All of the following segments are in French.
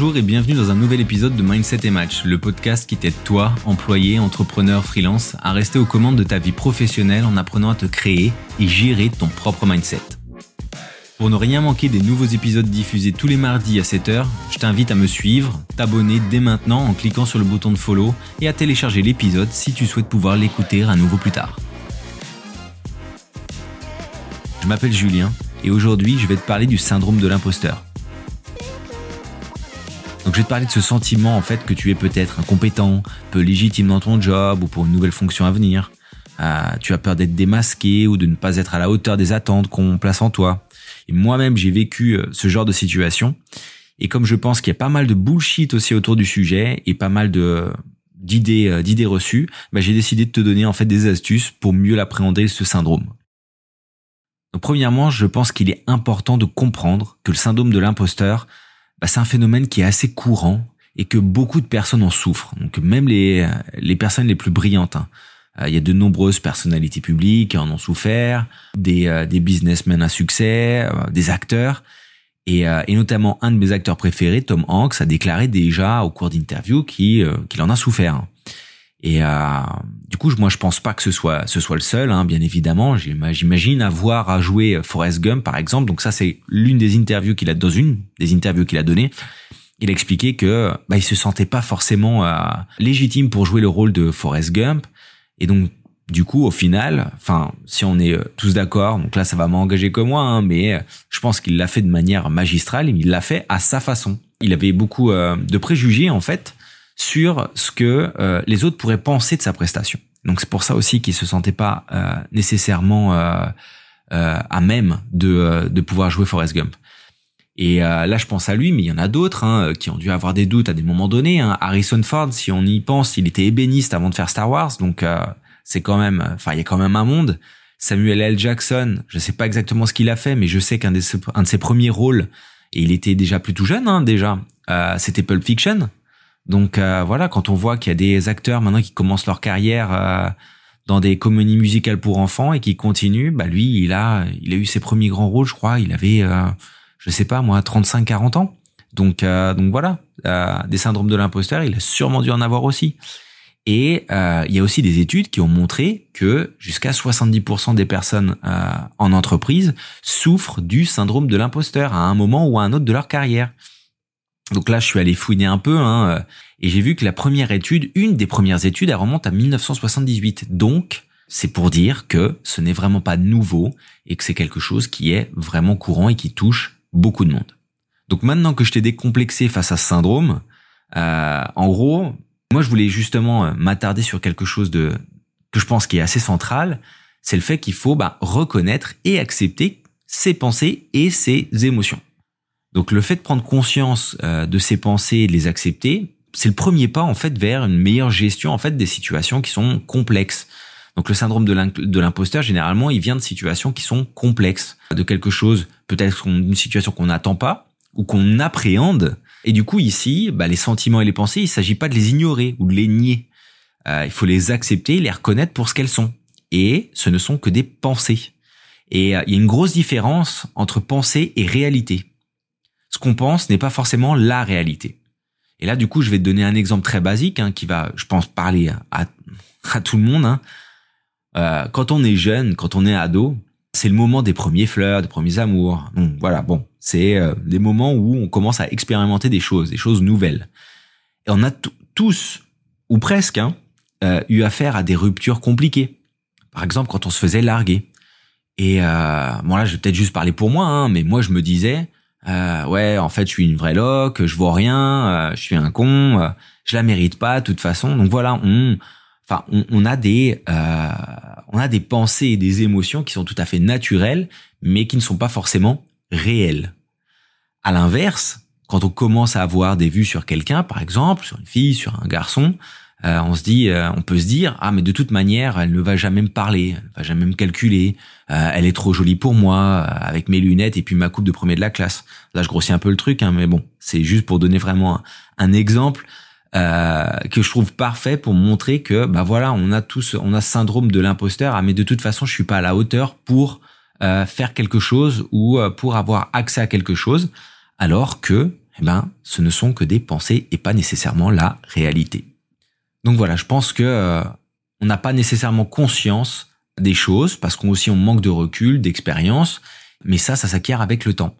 Bonjour et bienvenue dans un nouvel épisode de Mindset et Match, le podcast qui t'aide toi, employé, entrepreneur, freelance, à rester aux commandes de ta vie professionnelle en apprenant à te créer et gérer ton propre mindset. Pour ne rien manquer des nouveaux épisodes diffusés tous les mardis à 7h, je t'invite à me suivre, t'abonner dès maintenant en cliquant sur le bouton de follow et à télécharger l'épisode si tu souhaites pouvoir l'écouter à nouveau plus tard. Je m'appelle Julien et aujourd'hui je vais te parler du syndrome de l'imposteur. Donc je vais te parler de ce sentiment en fait que tu es peut-être incompétent, peu légitime dans ton job ou pour une nouvelle fonction à venir. Euh, tu as peur d'être démasqué ou de ne pas être à la hauteur des attentes qu'on place en toi. Et moi-même j'ai vécu euh, ce genre de situation. Et comme je pense qu'il y a pas mal de bullshit aussi autour du sujet et pas mal d'idées euh, d'idées reçues, bah, j'ai décidé de te donner en fait des astuces pour mieux l'appréhender ce syndrome. Premièrement, je pense qu'il est important de comprendre que le syndrome de l'imposteur, bah, c'est un phénomène qui est assez courant et que beaucoup de personnes en souffrent. Donc même les, les personnes les plus brillantes. Hein. Euh, il y a de nombreuses personnalités publiques qui en ont souffert, des, euh, des businessmen à succès, euh, des acteurs. Et, et, notamment un de mes acteurs préférés, Tom Hanks, a déclaré déjà au cours d'interview qu'il qu'il en a souffert. Et euh, du coup, moi, je pense pas que ce soit ce soit le seul, hein, bien évidemment. J'imagine avoir à jouer Forrest Gump, par exemple. Donc ça, c'est l'une des interviews qu'il a dans une des interviews qu'il a donné. Il a expliqué que bah, il se sentait pas forcément euh, légitime pour jouer le rôle de Forrest Gump. Et donc, du coup, au final, enfin, si on est euh, tous d'accord, donc là, ça va m'engager que moi, hein, mais euh, je pense qu'il l'a fait de manière magistrale. Il l'a fait à sa façon. Il avait beaucoup de préjugés en fait sur ce que euh, les autres pourraient penser de sa prestation. Donc c'est pour ça aussi qu'il se sentait pas euh, nécessairement euh, à même de, de pouvoir jouer Forrest Gump. Et là, je pense à lui, mais il y en a d'autres hein, qui ont dû avoir des doutes à des moments donnés. Hein. Harrison Ford, si on y pense, il était ébéniste avant de faire Star Wars, donc c'est quand même, enfin, il y a quand même un monde. Samuel L. Jackson, je sais pas exactement ce qu'il a fait, mais je sais qu'un un de ses premiers rôles, et il était déjà plutôt jeune, hein, déjà, c'était Pulp Fiction. Donc euh, voilà, quand on voit qu'il y a des acteurs maintenant qui commencent leur carrière euh, dans des comédies musicales pour enfants et qui continuent, bah lui, il a, il a eu ses premiers grands rôles, je crois, il avait, euh, je sais pas moi, 35-40 ans. Donc, donc voilà, des syndromes de l'imposteur, il a sûrement dû en avoir aussi. Et il y a aussi des études qui ont montré que jusqu'à 70% des personnes en entreprise souffrent du syndrome de l'imposteur à un moment ou à un autre de leur carrière. Donc là, je suis allé fouiner un peu, hein, euh, et j'ai vu que la première étude, une des premières études, elle remonte à 1978. Donc, c'est pour dire que ce n'est vraiment pas nouveau et que c'est quelque chose qui est vraiment courant et qui touche beaucoup de monde. Donc maintenant que je t'ai décomplexé face à ce syndrome, euh, en gros, moi je voulais justement euh, m'attarder sur quelque chose de que je pense qui est assez central, c'est le fait qu'il faut bah, reconnaître et accepter ses pensées et ses émotions. Donc le fait de prendre conscience euh, de ses pensées et de les accepter, c'est le premier pas en fait vers une meilleure gestion en fait des situations qui sont complexes. Donc le syndrome de l'imposteur, généralement, il vient de situations qui sont complexes, de quelque chose, peut-être une situation qu'on n'attend pas ou qu'on appréhende. Et du coup, ici, bah, les sentiments et les pensées, il s'agit pas de les ignorer ou de les nier. Euh, il faut les accepter, les reconnaître pour ce qu'elles sont. Et ce ne sont que des pensées. Et euh, il y a une grosse différence entre pensée et réalité ce qu'on pense n'est pas forcément la réalité. Et là, du coup, je vais te donner un exemple très basique hein, qui va, je pense, parler à, tout le monde. Hein. Euh, quand on est jeune, quand on est ado, c'est le moment des premiers fleurs, des premiers amours. Donc voilà, bon, c'est euh, des moments où on commence à expérimenter des choses, des choses nouvelles. Et on a tous, ou presque, hein, euh, eu affaire à des ruptures compliquées. Par exemple, quand on se faisait larguer. Et bon là, je vais peut-être juste parler pour moi, mais moi je me disais, euh, ouais, en fait, je suis une vraie loque, je vois rien, euh, je suis un con, euh, je la mérite pas de toute façon. Donc voilà, on, enfin, on, a des, euh, on a des pensées et des émotions qui sont tout à fait naturelles, mais qui ne sont pas forcément réelles. À l'inverse, quand on commence à avoir des vues sur quelqu'un, par exemple, sur une fille, sur un garçon, euh, on se dit, euh, on peut se dire, ah mais de toute manière, elle ne va jamais me parler, elle va jamais me calculer, euh, elle est trop jolie pour moi, avec mes lunettes et puis ma coupe de premier de la classe. Là, je grossis un peu le truc, hein, mais bon, c'est juste pour donner vraiment un, exemple que je trouve parfait pour montrer que, bah voilà, on a tous, on a syndrome de l'imposteur, ah mais de toute façon, je suis pas à la hauteur pour faire quelque chose ou pour avoir accès à quelque chose, alors que eh ben, ce ne sont que des pensées et pas nécessairement la réalité. Donc voilà, je pense que euh, on n'a pas nécessairement conscience des choses parce qu'on aussi on manque de recul, d'expérience, mais ça, ça s'acquiert avec le temps.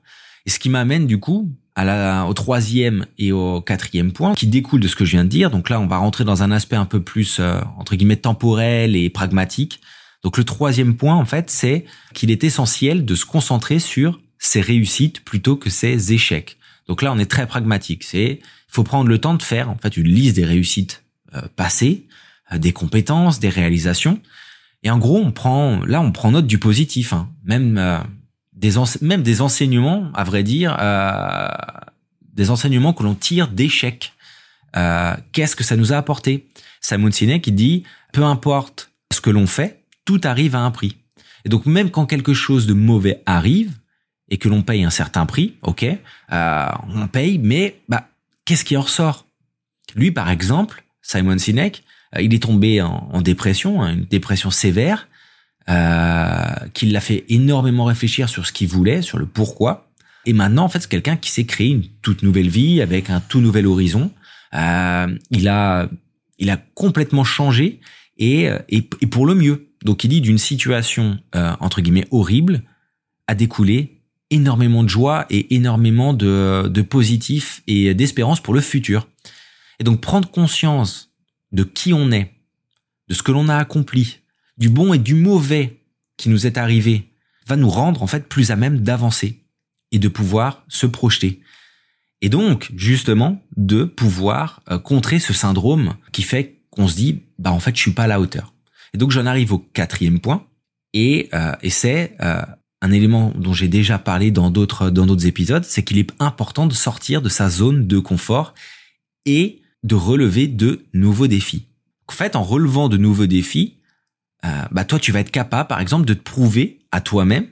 Et ce qui m'amène du coup à la, au troisième et au quatrième point qui découle de ce que je viens de dire. Donc là, on va rentrer dans un aspect un peu plus euh, entre guillemets temporel et pragmatique. Donc le troisième point, en fait, c'est qu'il est essentiel de se concentrer sur ses réussites plutôt que ses échecs. Donc là, on est très pragmatique. C'est, il faut prendre le temps de faire en fait une liste des réussites euh, passées, euh, des compétences, des réalisations. Et en gros, on prend, là, on prend note du positif, hein. même euh, des même des enseignements, à vrai dire, des enseignements que l'on tire d'échecs. Qu'est-ce que ça nous a apporté? Simon Sinek dit peu importe ce que l'on fait, tout arrive à un prix. Et donc même quand quelque chose de mauvais arrive, et que l'on paye un certain prix, ok, on paye, mais bah, qu'est-ce qui en ressort? Lui, par exemple, Simon Sinek, euh, il est tombé en, dépression, hein, une dépression sévère, euh, qui l'a fait énormément réfléchir sur ce qu'il voulait, sur le pourquoi. Et maintenant, en fait, c'est quelqu'un qui s'est créé une toute nouvelle vie avec un tout nouvel horizon. Euh, il a, il a complètement changé et, et, et pour le mieux. Donc, il dit d'une situation euh, entre guillemets horrible a découlé énormément de joie et énormément de, de positif et d'espérance pour le futur. Et donc prendre conscience de qui on est, de ce que l'on a accompli, du bon et du mauvais qui nous est arrivé, va nous rendre en fait plus à même d'avancer et de pouvoir se projeter. Et donc, justement, de pouvoir euh, contrer ce syndrome qui fait qu'on se dit, bah en fait, je suis pas à la hauteur. Et donc, j'en arrive au quatrième point, et, euh, et c'est euh, un élément dont j'ai déjà parlé dans d'autres dans d'autres épisodes, c'est qu'il est important de sortir de sa zone de confort et de relever de nouveaux défis. En fait, en relevant de nouveaux défis, euh, bah toi, tu vas être capable, par exemple, de te prouver à toi-même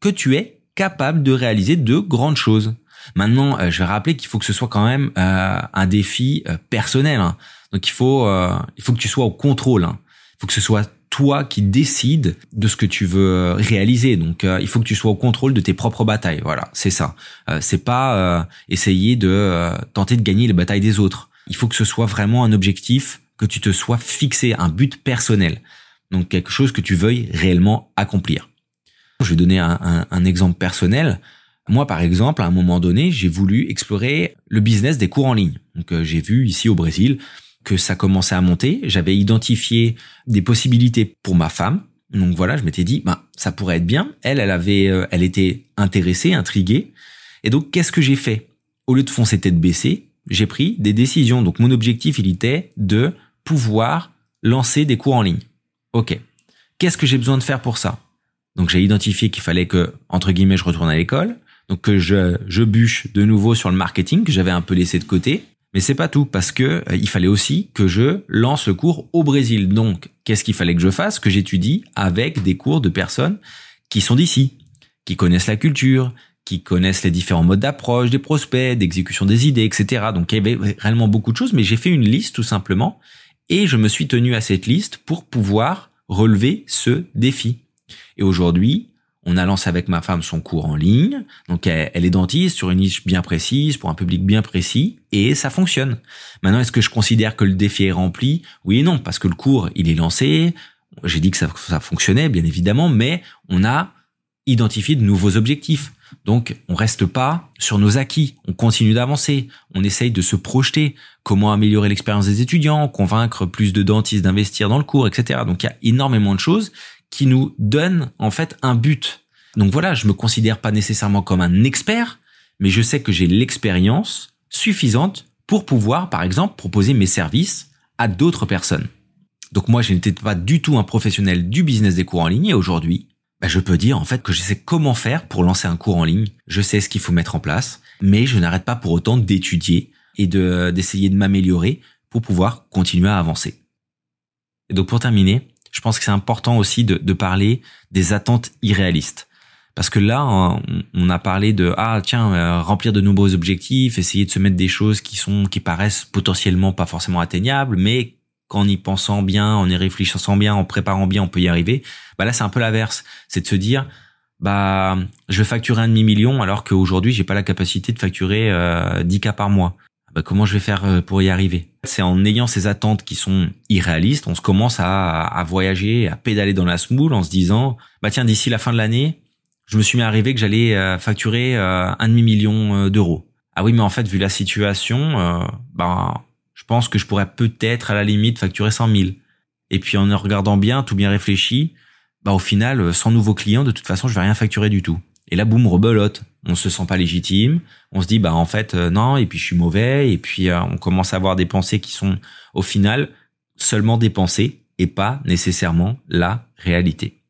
que tu es capable de réaliser de grandes choses. Maintenant, euh, je vais rappeler qu'il faut que ce soit quand même euh, un défi personnel. Hein. Donc, il faut il faut que tu sois au contrôle. Hein. Il faut que ce soit toi qui décides de ce que tu veux réaliser. Donc euh, il faut que tu sois au contrôle de tes propres batailles. Voilà, c'est ça. Euh, c'est pas euh, essayer de tenter de gagner les batailles des autres. Il faut que ce soit vraiment un objectif que tu te sois fixé, un but personnel. Donc quelque chose que tu veuilles réellement accomplir. Je vais donner un, exemple personnel. Moi, par exemple, à un moment donné, j'ai voulu explorer le business des cours en ligne. Donc, j'ai vu ici au Brésil que ça commençait à monter. J'avais identifié des possibilités pour ma femme. Donc voilà, je m'étais dit, bah, ça pourrait être bien. Elle, elle avait, euh, elle était intéressée, intriguée. Et donc, qu'est-ce que j'ai fait? Au lieu de foncer tête baissée, j'ai pris des décisions. Donc, mon objectif, il était de pouvoir lancer des cours en ligne. Ok. Qu'est-ce que j'ai besoin de faire pour ça? Donc, j'ai identifié qu'il fallait que, entre guillemets, je retourne à l'école. Donc, que je, je bûche de nouveau sur le marketing que j'avais un peu laissé de côté. Mais c'est pas tout parce que euh, il fallait aussi que je lance le cours au Brésil. Donc, qu'est-ce qu'il fallait que je fasse? Que j'étudie avec des cours de personnes qui sont d'ici, qui connaissent la culture, qui connaissent les différents modes d'approche des prospects, d'exécution des idées, etc. Donc, il y avait réellement beaucoup de choses, mais j'ai fait une liste tout simplement et je me suis tenu à cette liste pour pouvoir relever ce défi. Et aujourd'hui, on a lancé avec ma femme son cours en ligne. Donc elle, est dentiste sur une niche bien précise, pour un public bien précis, et ça fonctionne. Maintenant, est-ce que je considère que le défi est rempli? Oui et non, parce que le cours, il est lancé. J'ai dit que ça, ça fonctionnait, bien évidemment, mais on a identifié de nouveaux objectifs. Donc, on reste pas sur nos acquis. On continue d'avancer. On essaye de se projeter. Comment améliorer l'expérience des étudiants, convaincre plus de dentistes d'investir dans le cours, etc. Donc, il y a énormément de choses qui nous donne en fait un but. Donc voilà, je me considère pas nécessairement comme un expert, mais je sais que j'ai l'expérience suffisante pour pouvoir, par exemple, proposer mes services à d'autres personnes. Donc moi, je n'étais pas du tout un professionnel du business des cours en ligne et aujourd'hui, bah, je peux dire en fait que je sais comment faire pour lancer un cours en ligne. Je sais ce qu'il faut mettre en place, mais je n'arrête pas pour autant d'étudier et de d'essayer de m'améliorer pour pouvoir continuer à avancer. Et donc pour terminer, je pense que c'est important aussi de, parler des attentes irréalistes. Parce que là, on a parlé de ah tiens euh, remplir de nouveaux objectifs, essayer de se mettre des choses qui sont qui paraissent potentiellement pas forcément atteignables, mais qu'en y pensant bien, en y réfléchissant bien, en préparant bien, on peut y arriver. Bah là, c'est un peu l'inverse. C'est de se dire bah je vais facturer un demi million alors qu'aujourd'hui j'ai pas la capacité de facturer euh, 10 cas par mois. Bah, comment je vais faire euh, pour y arriver? C'est en ayant ces attentes qui sont irréalistes, on se commence à, voyager, à pédaler dans la smoule en se disant bah tiens d'ici la fin de l'année, je me suis mis à rêver que j'allais euh, facturer euh, un demi million d'euros. Ah oui mais en fait vu la situation, bah je pense que je pourrais peut-être à la limite facturer 100 000. Et puis en regardant bien, tout bien réfléchi, bah au final, sans nouveaux clients, de toute façon, je vais rien facturer du tout. Et là, boum, rebelote. On se sent pas légitime. On se dit, bah en fait, euh, non, et puis je suis mauvais. Et puis euh, on commence à avoir des pensées qui sont au final seulement des pensées et pas nécessairement la réalité.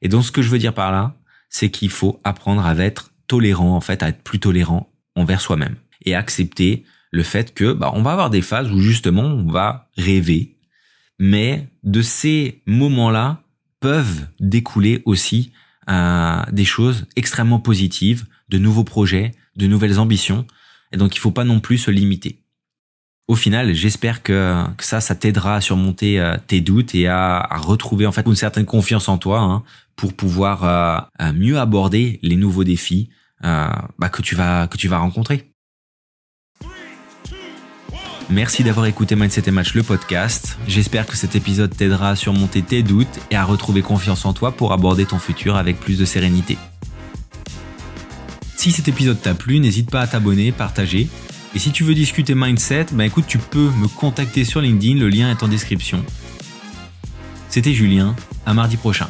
Et donc ce que je veux dire par là, c'est qu'il faut apprendre à être tolérant, en fait, à être plus tolérant envers soi-même et accepter le fait que bah, on va avoir des phases où justement on va rêver, mais de ces moments-là peuvent découler aussi euh, des choses extrêmement positives, de nouveaux projets, de nouvelles ambitions, et donc il faut pas non plus se limiter. Au final, j'espère que, ça, ça t'aidera à surmonter euh, tes doutes et à, retrouver en fait une certaine confiance en toi hein, pour pouvoir euh, mieux aborder les nouveaux défis bah, que tu vas que tu vas rencontrer. Merci d'avoir écouté Mindset et Match le podcast. J'espère que cet épisode t'aidera à surmonter tes doutes et à retrouver confiance en toi pour aborder ton futur avec plus de sérénité. Si cet épisode t'a plu, n'hésite pas à t'abonner, partager. Et si tu veux discuter mindset, bah écoute, tu peux me contacter sur LinkedIn, le lien est en description. C'était Julien, à mardi prochain.